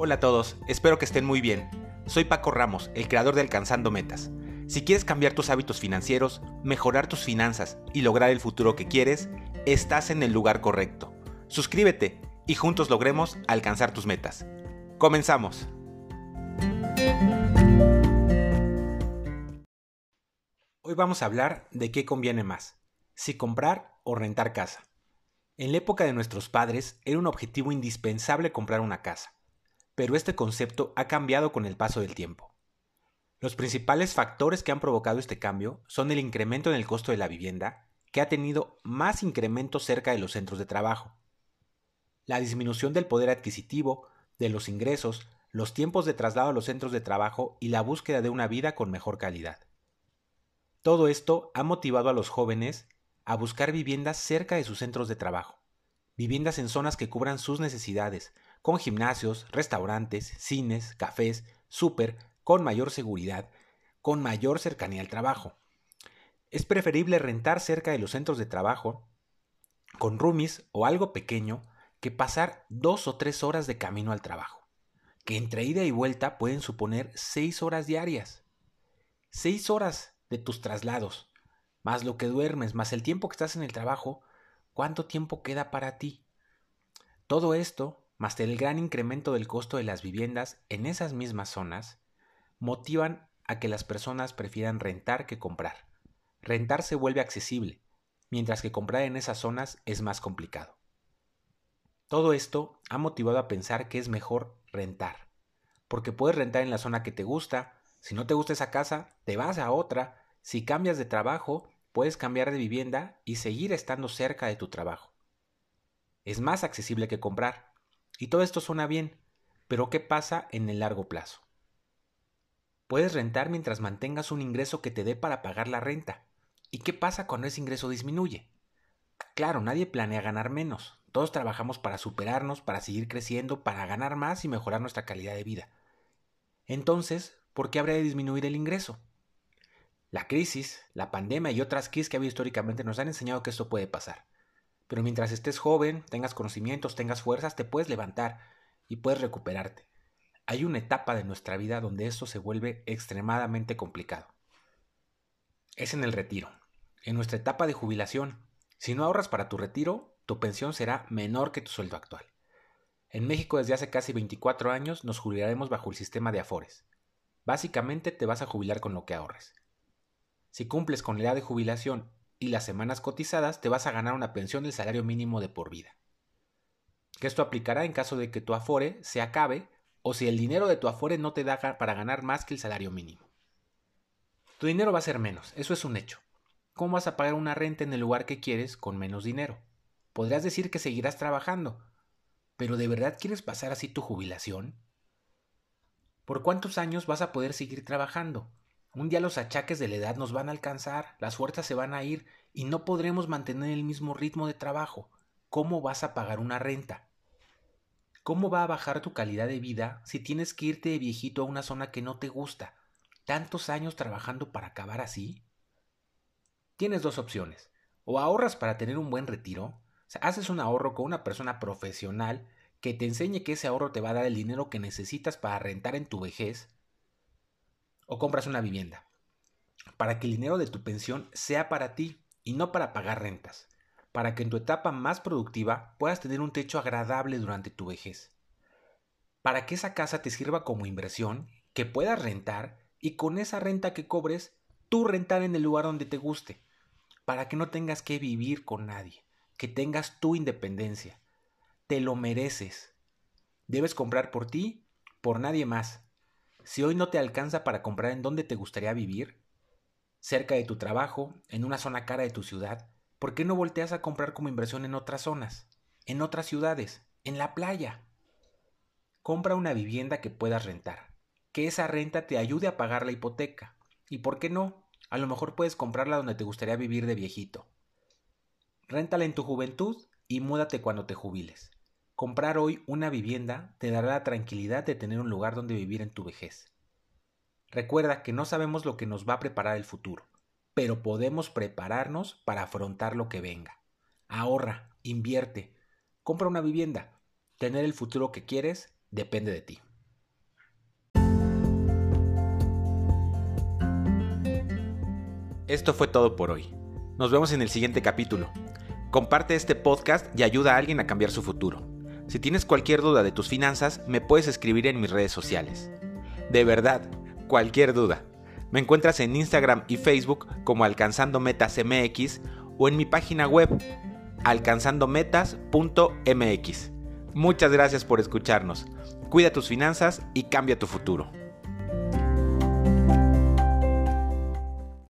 Hola a todos, espero que estén muy bien. Soy Paco Ramos, el creador de Alcanzando Metas. Si quieres cambiar tus hábitos financieros, mejorar tus finanzas y lograr el futuro que quieres, estás en el lugar correcto. Suscríbete y juntos logremos alcanzar tus metas. Comenzamos. Hoy vamos a hablar de qué conviene más, si comprar o rentar casa. En la época de nuestros padres era un objetivo indispensable comprar una casa, pero este concepto ha cambiado con el paso del tiempo. Los principales factores que han provocado este cambio son el incremento en el costo de la vivienda, que ha tenido más incremento cerca de los centros de trabajo, la disminución del poder adquisitivo, de los ingresos, los tiempos de traslado a los centros de trabajo y la búsqueda de una vida con mejor calidad. Todo esto ha motivado a los jóvenes a buscar viviendas cerca de sus centros de trabajo, viviendas en zonas que cubran sus necesidades, con gimnasios, restaurantes, cines, cafés, súper, con mayor seguridad, con mayor cercanía al trabajo. Es preferible rentar cerca de los centros de trabajo, con roomies o algo pequeño, que pasar dos o tres horas de camino al trabajo, que entre ida y vuelta pueden suponer seis horas diarias. Seis horas de tus traslados, más lo que duermes, más el tiempo que estás en el trabajo, ¿cuánto tiempo queda para ti? Todo esto, más el gran incremento del costo de las viviendas en esas mismas zonas, motivan a que las personas prefieran rentar que comprar. Rentar se vuelve accesible, mientras que comprar en esas zonas es más complicado. Todo esto ha motivado a pensar que es mejor rentar, porque puedes rentar en la zona que te gusta, si no te gusta esa casa, te vas a otra, si cambias de trabajo, puedes cambiar de vivienda y seguir estando cerca de tu trabajo. Es más accesible que comprar. Y todo esto suena bien, pero ¿qué pasa en el largo plazo? Puedes rentar mientras mantengas un ingreso que te dé para pagar la renta. ¿Y qué pasa cuando ese ingreso disminuye? Claro, nadie planea ganar menos. Todos trabajamos para superarnos, para seguir creciendo, para ganar más y mejorar nuestra calidad de vida. Entonces, ¿por qué habría de disminuir el ingreso? La crisis, la pandemia y otras crisis que ha habido históricamente nos han enseñado que esto puede pasar. Pero mientras estés joven, tengas conocimientos, tengas fuerzas, te puedes levantar y puedes recuperarte. Hay una etapa de nuestra vida donde esto se vuelve extremadamente complicado. Es en el retiro, en nuestra etapa de jubilación. Si no ahorras para tu retiro, tu pensión será menor que tu sueldo actual. En México desde hace casi 24 años nos jubilaremos bajo el sistema de Afores. Básicamente te vas a jubilar con lo que ahorres. Si cumples con la edad de jubilación y las semanas cotizadas, te vas a ganar una pensión del salario mínimo de por vida. Que esto aplicará en caso de que tu afore se acabe o si el dinero de tu afore no te da para ganar más que el salario mínimo. Tu dinero va a ser menos, eso es un hecho. ¿Cómo vas a pagar una renta en el lugar que quieres con menos dinero? Podrías decir que seguirás trabajando, pero ¿de verdad quieres pasar así tu jubilación? ¿Por cuántos años vas a poder seguir trabajando? Un día los achaques de la edad nos van a alcanzar, las fuerzas se van a ir y no podremos mantener el mismo ritmo de trabajo. ¿Cómo vas a pagar una renta? ¿Cómo va a bajar tu calidad de vida si tienes que irte de viejito a una zona que no te gusta? ¿Tantos años trabajando para acabar así? Tienes dos opciones. O ahorras para tener un buen retiro, haces un ahorro con una persona profesional que te enseñe que ese ahorro te va a dar el dinero que necesitas para rentar en tu vejez, o compras una vivienda, para que el dinero de tu pensión sea para ti y no para pagar rentas, para que en tu etapa más productiva puedas tener un techo agradable durante tu vejez, para que esa casa te sirva como inversión, que puedas rentar y con esa renta que cobres, tú rentar en el lugar donde te guste, para que no tengas que vivir con nadie, que tengas tu independencia. Te lo mereces. Debes comprar por ti, por nadie más. Si hoy no te alcanza para comprar en dónde te gustaría vivir, cerca de tu trabajo, en una zona cara de tu ciudad, ¿por qué no volteas a comprar como inversión en otras zonas, en otras ciudades, en la playa? Compra una vivienda que puedas rentar, que esa renta te ayude a pagar la hipoteca. Y por qué no, a lo mejor puedes comprarla donde te gustaría vivir de viejito. Réntala en tu juventud y múdate cuando te jubiles. Comprar hoy una vivienda te dará la tranquilidad de tener un lugar donde vivir en tu vejez. Recuerda que no sabemos lo que nos va a preparar el futuro, pero podemos prepararnos para afrontar lo que venga. Ahorra, invierte, compra una vivienda. Tener el futuro que quieres depende de ti. Esto fue todo por hoy. Nos vemos en el siguiente capítulo. Comparte este podcast y ayuda a alguien a cambiar su futuro. Si tienes cualquier duda de tus finanzas, me puedes escribir en mis redes sociales. De verdad, cualquier duda. Me encuentras en Instagram y Facebook como Alcanzando Metas MX o en mi página web alcanzandometas.mx. Muchas gracias por escucharnos. Cuida tus finanzas y cambia tu futuro.